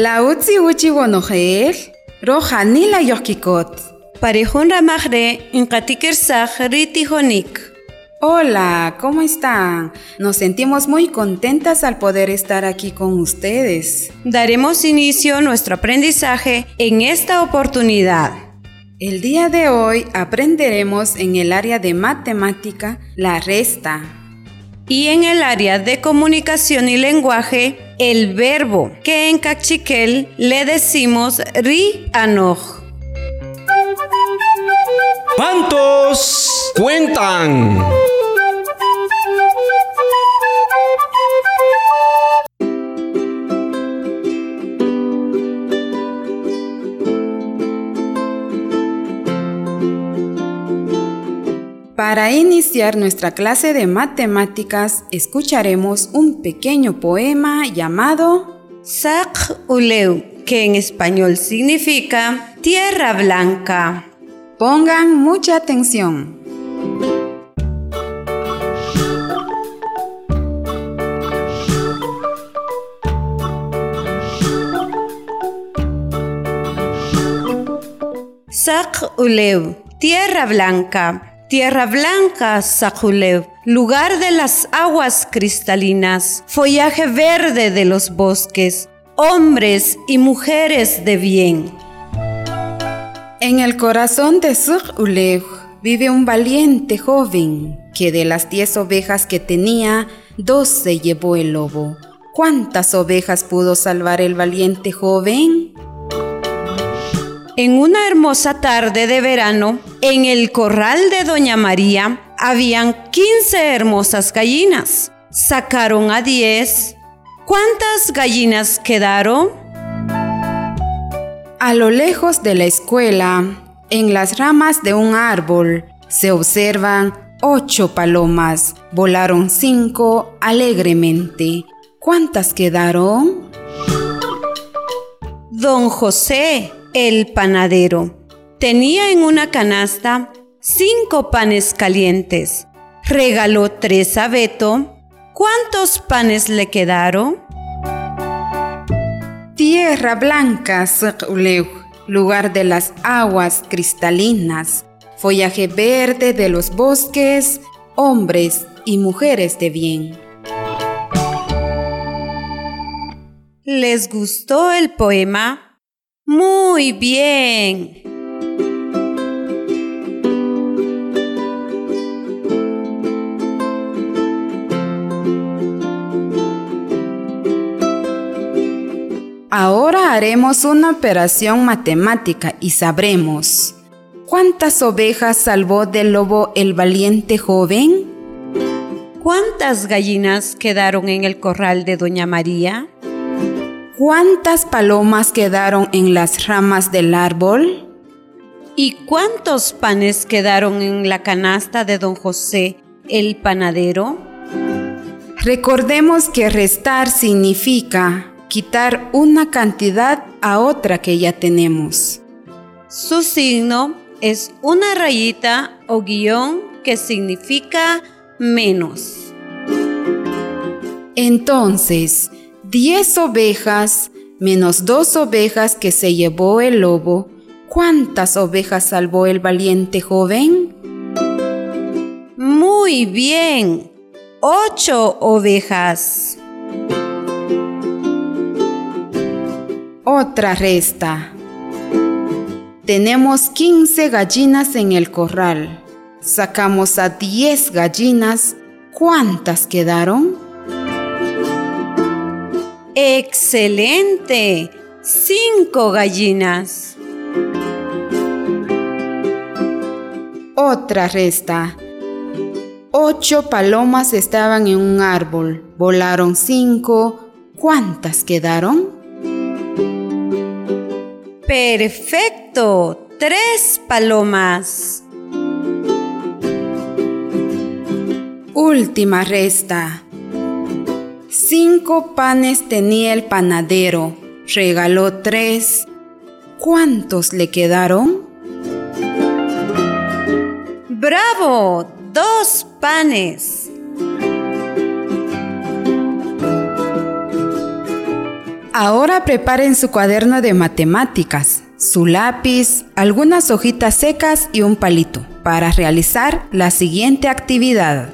La utzi uchi wonojer, roja ni la yokikot. Parejun ramagre, inkatikirsak riti honik. Hola, ¿cómo están? Nos sentimos muy contentas al poder estar aquí con ustedes. Daremos inicio a nuestro aprendizaje en esta oportunidad. El día de hoy aprenderemos en el área de matemática la resta. Y en el área de comunicación y lenguaje, el verbo, que en cachiquel le decimos ri anoj. ¿Cuántos cuentan? Para iniciar nuestra clase de matemáticas, escucharemos un pequeño poema llamado Sak Uleu, que en español significa tierra blanca. Pongan mucha atención. Sak Uleu, tierra blanca. Tierra blanca, Sakulev, lugar de las aguas cristalinas, follaje verde de los bosques, hombres y mujeres de bien. En el corazón de Sakulev vive un valiente joven que de las diez ovejas que tenía, dos se llevó el lobo. ¿Cuántas ovejas pudo salvar el valiente joven? En una hermosa tarde de verano, en el corral de Doña María, habían 15 hermosas gallinas. Sacaron a 10. ¿Cuántas gallinas quedaron? A lo lejos de la escuela, en las ramas de un árbol, se observan ocho palomas. Volaron cinco alegremente. ¿Cuántas quedaron? Don José, el panadero, tenía en una canasta cinco panes calientes. Regaló tres a Beto. ¿Cuántos panes le quedaron? Tierra blanca, lugar de las aguas cristalinas, follaje verde de los bosques, hombres y mujeres de bien. ¿Les gustó el poema? Muy bien. Ahora haremos una operación matemática y sabremos ¿cuántas ovejas salvó del lobo el valiente joven? ¿Cuántas gallinas quedaron en el corral de Doña María? ¿Cuántas palomas quedaron en las ramas del árbol? ¿Y cuántos panes quedaron en la canasta de don José, el panadero? Recordemos que restar significa quitar una cantidad a otra que ya tenemos. Su signo es una rayita o guion que significa menos. Entonces, 10 ovejas menos dos ovejas que se llevó el lobo, ¿cuántas ovejas salvó el valiente joven? Muy bien, ocho ovejas. Otra resta. Tenemos 15 gallinas en el corral. Sacamos a 10 gallinas. ¿Cuántas quedaron? Excelente. Cinco gallinas. Otra resta. Ocho palomas estaban en un árbol. Volaron cinco. ¿Cuántas quedaron? Perfecto, tres palomas. Última resta. Cinco panes tenía el panadero, regaló tres. ¿Cuántos le quedaron? ¡Bravo! Dos panes. Ahora preparen su cuaderno de matemáticas, su lápiz, algunas hojitas secas y un palito para realizar la siguiente actividad.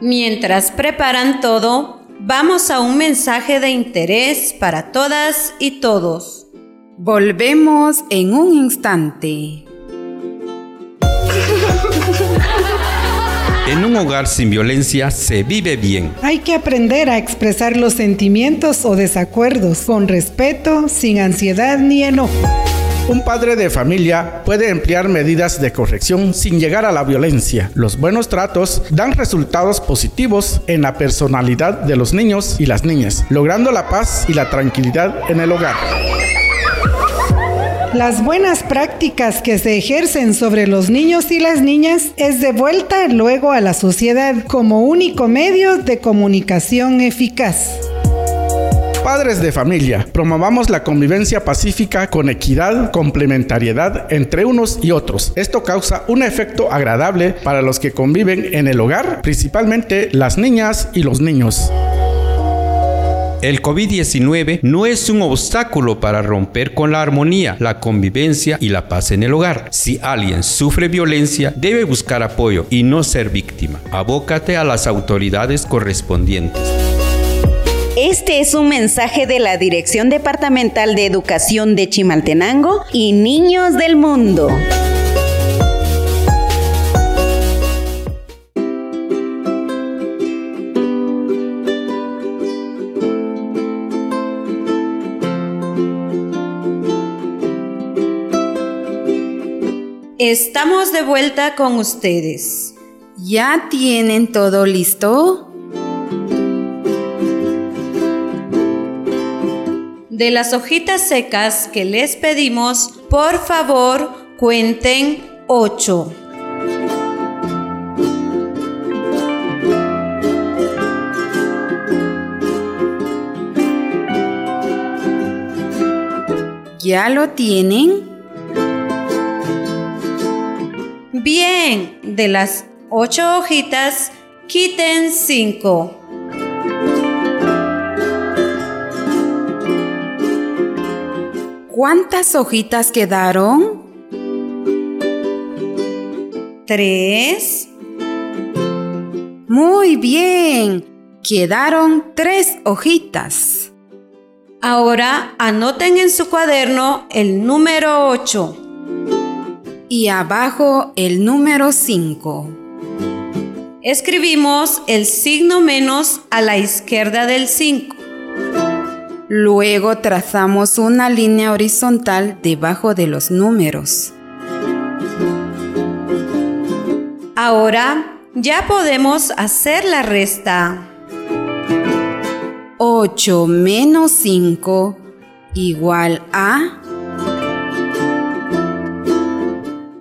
Mientras preparan todo, vamos a un mensaje de interés para todas y todos. Volvemos en un instante. En un hogar sin violencia se vive bien. Hay que aprender a expresar los sentimientos o desacuerdos con respeto, sin ansiedad ni enojo. Un padre de familia puede emplear medidas de corrección sin llegar a la violencia. Los buenos tratos dan resultados positivos en la personalidad de los niños y las niñas, logrando la paz y la tranquilidad en el hogar. Las buenas prácticas que se ejercen sobre los niños y las niñas es de vuelta luego a la sociedad como único medio de comunicación eficaz. Padres de familia, promovamos la convivencia pacífica con equidad, complementariedad entre unos y otros. Esto causa un efecto agradable para los que conviven en el hogar, principalmente las niñas y los niños. El COVID-19 no es un obstáculo para romper con la armonía, la convivencia y la paz en el hogar. Si alguien sufre violencia, debe buscar apoyo y no ser víctima. Abócate a las autoridades correspondientes. Este es un mensaje de la Dirección Departamental de Educación de Chimaltenango y Niños del Mundo. Estamos de vuelta con ustedes. ¿Ya tienen todo listo? De las hojitas secas que les pedimos, por favor, cuenten ocho. ¿Ya lo tienen? Bien, de las ocho hojitas, quiten cinco. ¿Cuántas hojitas quedaron? Tres. Muy bien. Quedaron tres hojitas. Ahora anoten en su cuaderno el número 8. Y abajo el número 5. Escribimos el signo menos a la izquierda del 5. Luego trazamos una línea horizontal debajo de los números. Ahora ya podemos hacer la resta. 8 menos 5 igual a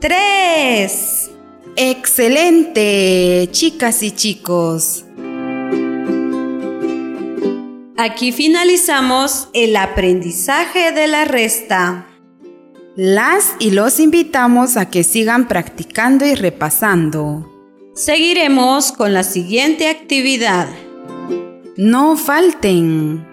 3. ¡Excelente, chicas y chicos! Aquí finalizamos el aprendizaje de la resta. Las y los invitamos a que sigan practicando y repasando. Seguiremos con la siguiente actividad. No falten.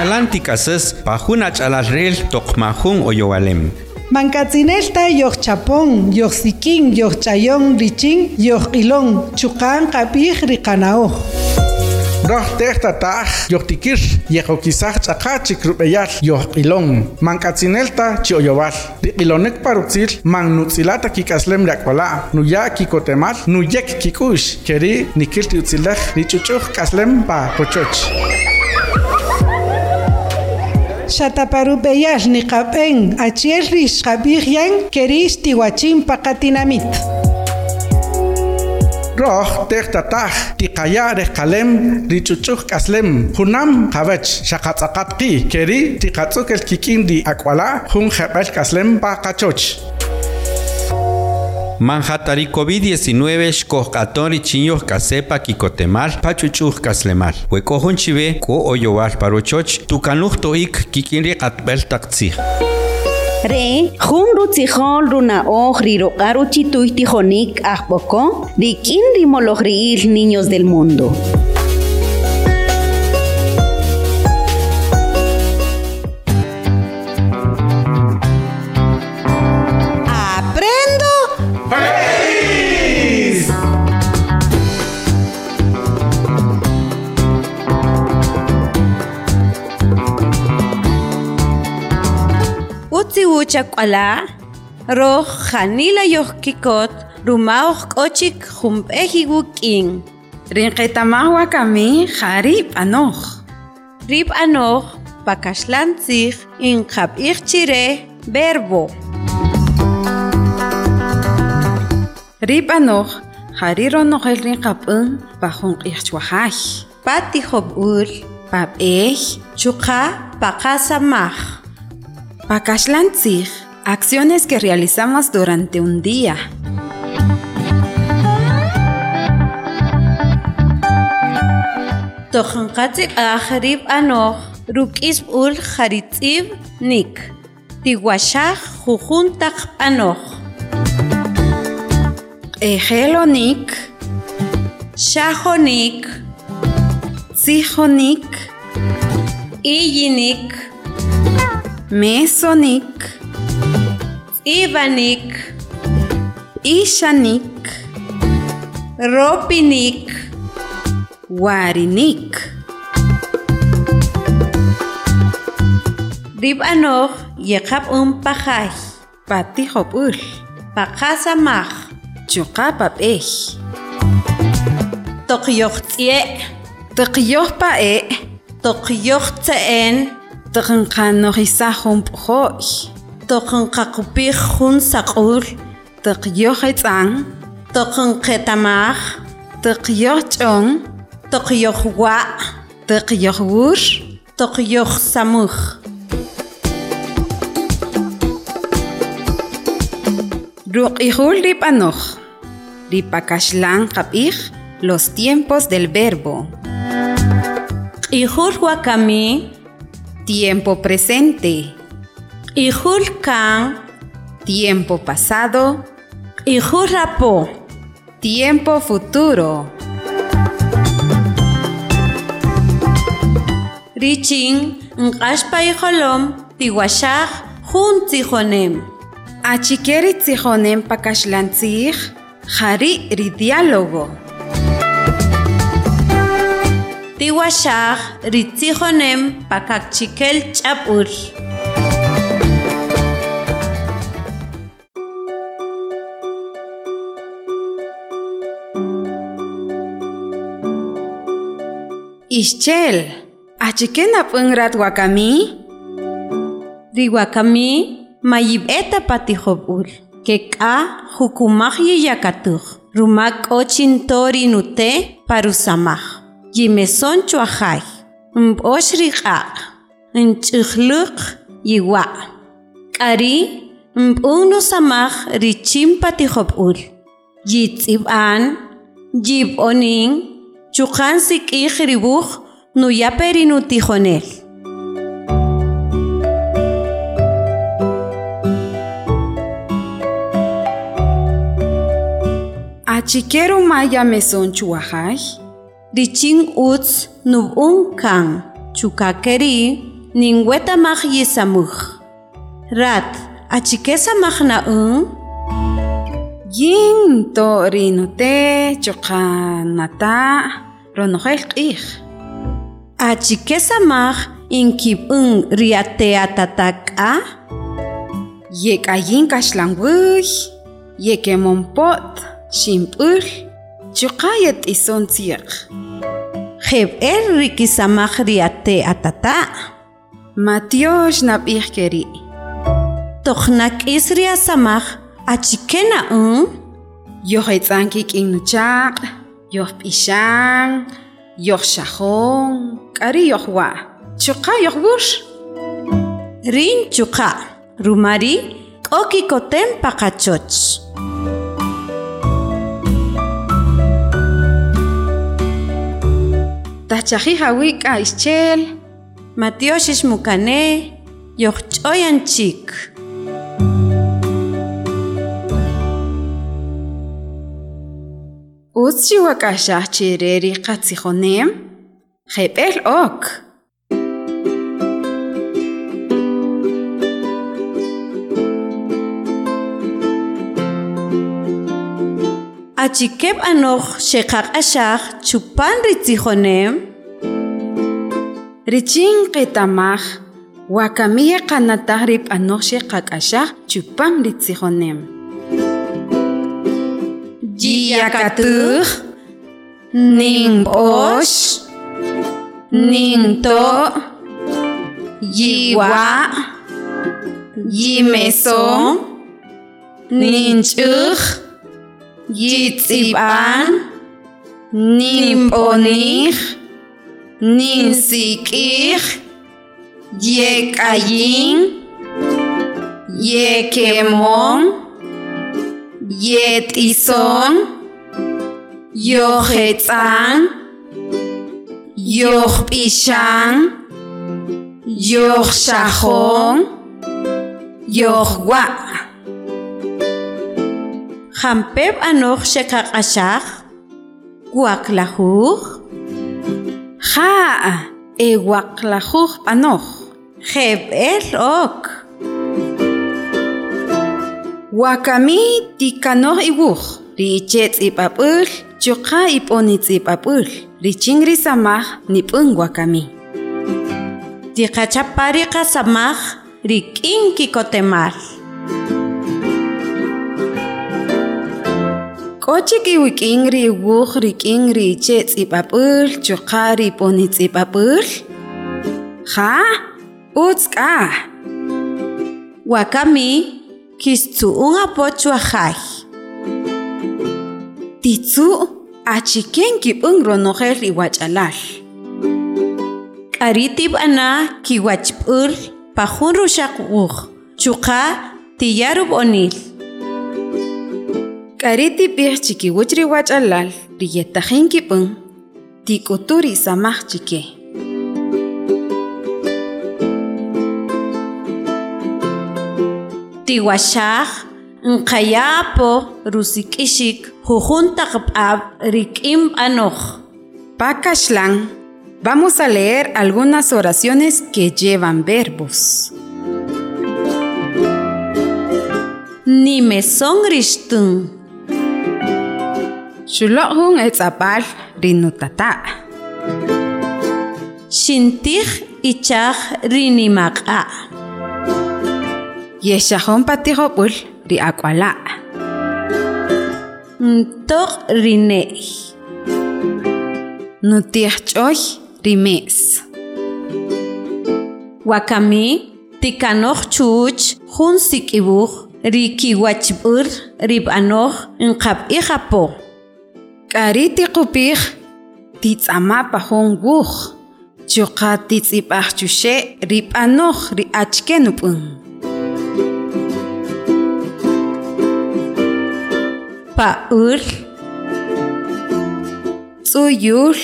Yalantikasis pajunach alarrel tokmajun oyowalem. Mancatzinelta yoh chapón, yoh siquín, yoh chayón, richín, yoh ilón, chucán, capij, ricanao. Roh tehta taj, yoh tikir, yeho quizás chakachik rupeyar, yoh ilón. Mancatzinelta chioyovar. Ilonek parutzil, man nutzilata kikaslem rakwala, nuya kikotemar, nuyek kikush, keri nikirti utzilach, nichuchuch kaslem pa kochoch. sataparupeyas ni kapen achielis kapigyan keris tiwachin pakatinamit. Roh teh tatah ti kaya reh kalem ricucuk kaslem hunam kawaj syakat sakat ki keri ti katsuk el kikin di akwala hun kebel kaslem pa kacoc. Manhatari COVID-19 xkohkatori chinyoh kasepa kikotemal pachuchuh kaslemal. Huekohon chive ko oyowal parochoch tukanuh toik kikinri katbel taktzih. Re, jun rutzijol runa oj riroqaru chituy tijonik ajpoko, rikin niños del mundo. chak'ala roj janila yojkikot rumaoj k'ochik junp'ej iwuk'in rinqetamaj wa kamij qa rib'anoj rib'anoj pakaxlantzij inqab'ij chirej verbo rib'anoj jariro nojel rinqab'in pa junq'ij chwajaj ul tijob'ul pab'ej chuqa paqasamaj pakashlantzij, acciones que realizamos durante un día. Tojanqatzik ajarib anoj, ruk'isb ul jaritzib nik. Tiwashaj jujuntaq anoj. Ejelonik, Shajonik, tzijonik, iyinik, mesonik, ibanik, ishanik, ropinik, warinik. Ribanoh yeqab un um pajay, pati hopul, paqasamaj, chuqapa b'ej. Toqyoq tz'ye, toqyoq pa'e, toqyoq tze'en, toqyoqtze'en, tiqnqanojisajun p'joy. toqnqaqupij jun saq'ul, Tiqyoj etz'an, toqnqetamaj, tiqyoj ch'on, toqyojwa', tiqyoj wur, toqyojsamuj. ruq'ijul ripanoj. Ripakaxlan qab'ij los tiempos del verbo. Q'ijul wakami, Tiempo presente, q'ijul kan, tiempo pasado, q'ijul rapo, tiempo futuro. richin, nq'axpa ijolom, tiwashaj, jun tzijonem. Achikeri tzijonem pakaxlantzij, jari ridiálogo. Tiwashaj, ritzijonem, pakakchikel ch'ap'ul. Ischel, achiken ap'unrat wakami? Riwakami, mayib'eta patijob'ul. Kek'a jukumaj yiyakatuj. Rumak ochin tori nute parusamaj. Yimeson chuajay. Mb'ox riq'aq. Nch'ujluq yiwa'. K'ari mb'un nusamaj richim patijob'ul. Yitz'ib'an, yib'onin, chuqan sik'ij ribuj nuyaperi nutijonel. Achikeru maya meson chuajay? Richin utz nub'un kan chukakeri ninwetamaj yisamuj. Rat, achikesamaj na'un? Yin tori nute chuqanata ronojel q'ij. Achikesamaj inkib'un riateatatak'a? Yek'ayin kaxlanwuy, yekemonpot, ximp'ul, chuqayat isontziq jeb'er rikisamaj riate atata. Matiyosh nab'ij keri. Toqnak'is riasamaj achikena un yoj etzanki k'in chaq' yoj p'ixan yoj xajon k'ari yoj chuqa yoj rin chuqa rumari k'okikoten paqachoch. Tachaji hawi ka ischel, matioshish mukane, yochchoyan chik. Utsi wakashah chireri katzihonem, jepel ok. achikeb anoj xeqaq'axaj chupan ritzijonem richin qetamaj wa kamiya qanataj rib'anoj chupan ritzijonem yiyakatij nin b'ox yiwa' yimeson nin Yitz'ib'an. Ninp'onij. Ninsik'ij. Yek'ayin. Yekemon. Yet'ison. Yojetz'an. Yojp'ixan. Yojxajon. Yojwa'. Jampep anoj xeqaq axaj waklajuj Ja'. Ewaqlajuj p'anoj. jeb'el ok Wakami tikanoj iwuj. Riche tz'ib'ab'äl. Chuqa ip'oni tz'ib'ab'äl. Richin risamaj nip'än wakami. tiqachapari qasamaj rik'in kikotemal Kochigi wikingri wuhri kingri che tsibabul chukari poni tsibabul. Ha? Utska. Wakami kistu unga pochwa hay. Titsu achiken kipung ronohel iwachalal. Karitib ana kiwachpul pahun rushak wuh. Chuka tiyarub onil. K'ari tib'ij chikiwich riwach'alal riyetajin kib'än tik'utu risamaj chike. tiwaxaj nqayapo rusik'ixik jujun taqb'ab' rik'in b'anoj Pakaxlan, vamos a leer algunas oraciones que llevan verbos. nimeson rixtun Xuloq Shulohun tsapal rinutata. Xintij ichaj rinimaq'a. Yexajón patijopul Ntok Ntoq Nutih choy rimes. Wakami tikanoh chuch jun sik'ibuj rikiwachb'ur rib'anoj nqab'ijapo. Карити купих тиц амапа хонгух чука тиц ипахчуше рипанох риачкенупун паул цуюл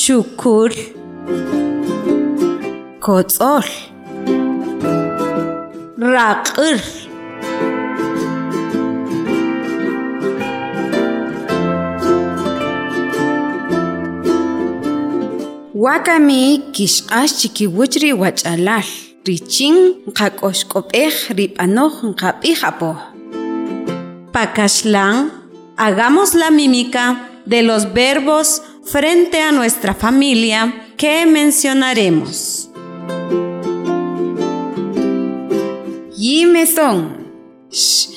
шукул коцол ракыр wakami kixq'ax chikiwich riwach'alal. Richin qak'oxk'op'ej rib'anoj. Pakaxlan, hagamos la mímica de los verbos frente a nuestra familia que mencionaremos. Sh.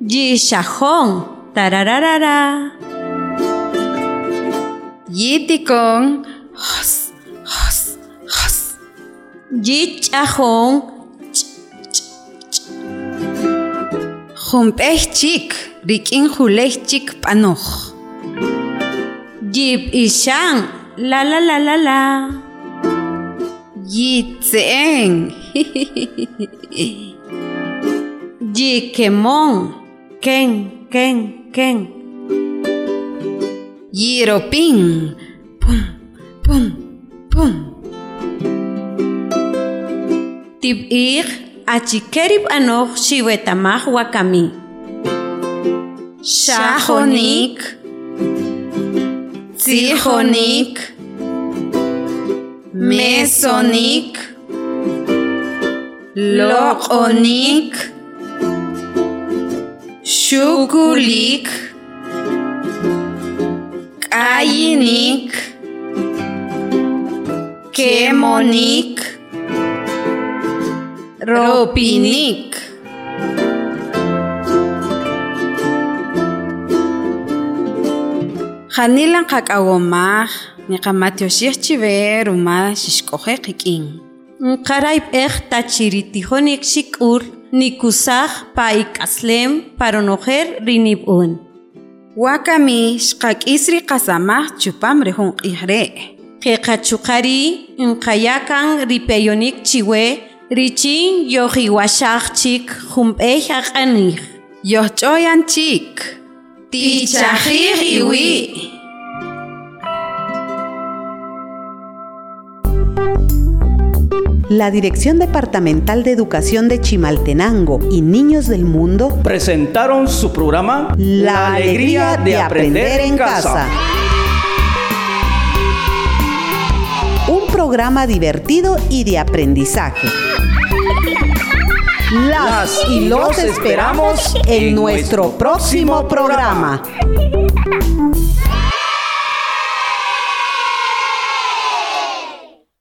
Yishajón, tarararara. Yitikon. Hos, hos, hos. Yich'ajón Jumpej chik, rik'in julej chik p'anoj. yib ishan la la la la la Yitze'en. Yikemon ken ken ken Γύρο πίν. Πού, πού, πού. Τι πει, ατσι κεριπ, ανο, σιβετ. Σάχονικ. Τσιχονίκ. Μέσονικ. Λόχονικ. Σουκουλίκ. Kayinik. Kemonik. Ropinik. Janilan qak'awomaj niqamatyoxij chive ruma xixk'ojej qik'in. Nqarayb ej tachiritijonik xik'ul nikusaj pa ik'aslem paronojer rinib'un Wakami xqak'is ri qasamaj chupam ri jun q'ij re'. qeqachuqari nqayakan ripeyonik chiwe richin yojiwashaj chik jumb'ej aq'anij Yojch'oyan chik. Tichajij iwi'. La Dirección Departamental de Educación de Chimaltenango y Niños del Mundo presentaron su programa La alegría de aprender en casa. Un programa divertido y de aprendizaje. Las y los esperamos en nuestro próximo programa.